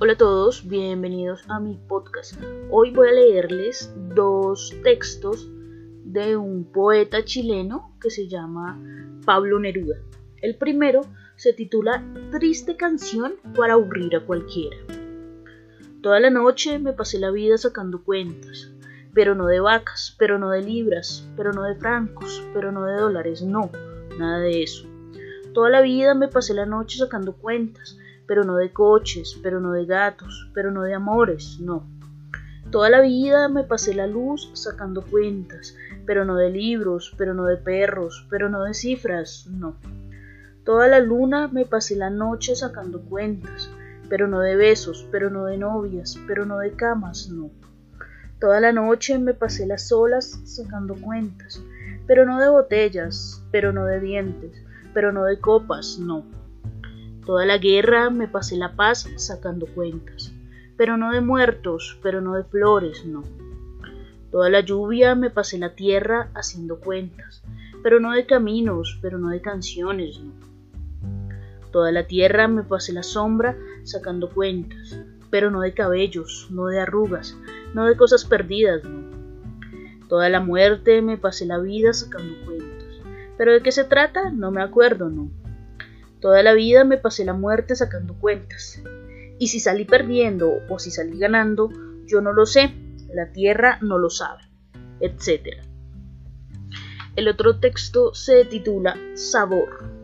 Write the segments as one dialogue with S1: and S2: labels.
S1: Hola a todos, bienvenidos a mi podcast. Hoy voy a leerles dos textos de un poeta chileno que se llama Pablo Neruda. El primero se titula Triste canción para aburrir a cualquiera. Toda la noche me pasé la vida sacando cuentas, pero no de vacas, pero no de libras, pero no de francos, pero no de dólares, no, nada de eso. Toda la vida me pasé la noche sacando cuentas, pero no de coches, pero no de gatos, pero no de amores, no. Toda la vida me pasé la luz sacando cuentas, pero no de libros, pero no de perros, pero no de cifras, no. Toda la luna me pasé la noche sacando cuentas, pero no de besos, pero no de novias, pero no de camas, no. Toda la noche me pasé las olas sacando cuentas, pero no de botellas, pero no de dientes, pero no de copas, no. Toda la guerra me pasé la paz sacando cuentas, pero no de muertos, pero no de flores, no. Toda la lluvia me pasé la tierra haciendo cuentas, pero no de caminos, pero no de canciones, no. Toda la tierra me pasé la sombra sacando cuentas, pero no de cabellos, no de arrugas, no de cosas perdidas, no. Toda la muerte me pasé la vida sacando cuentas, pero de qué se trata no me acuerdo, no. Toda la vida me pasé la muerte sacando cuentas. Y si salí perdiendo o si salí ganando, yo no lo sé, la tierra no lo sabe, etc. El otro texto se titula Sabor.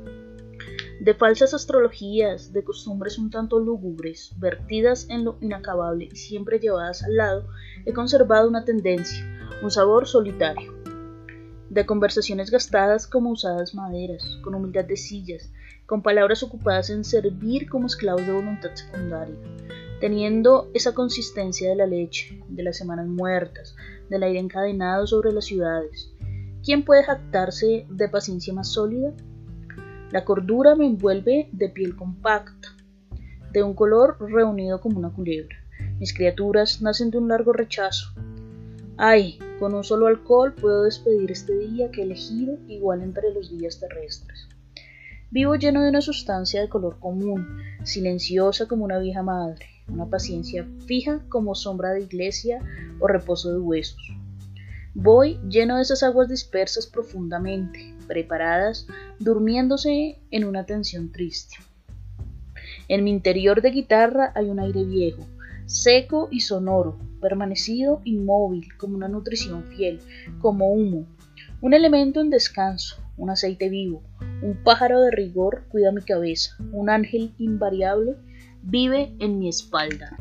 S1: De falsas astrologías, de costumbres un tanto lúgubres, vertidas en lo inacabable y siempre llevadas al lado, he conservado una tendencia, un sabor solitario. De conversaciones gastadas como usadas maderas, con humildad de sillas, con palabras ocupadas en servir como esclavos de voluntad secundaria, teniendo esa consistencia de la leche, de las semanas muertas, del aire encadenado sobre las ciudades. ¿Quién puede jactarse de paciencia más sólida? La cordura me envuelve de piel compacta, de un color reunido como una culebra. Mis criaturas nacen de un largo rechazo. Ay, con un solo alcohol puedo despedir este día que he elegido igual entre los días terrestres. Vivo lleno de una sustancia de color común, silenciosa como una vieja madre, una paciencia fija como sombra de iglesia o reposo de huesos. Voy lleno de esas aguas dispersas profundamente, preparadas, durmiéndose en una tensión triste. En mi interior de guitarra hay un aire viejo, seco y sonoro, permanecido inmóvil como una nutrición fiel, como humo, un elemento en descanso, un aceite vivo, un pájaro de rigor cuida mi cabeza, un ángel invariable vive en mi espalda.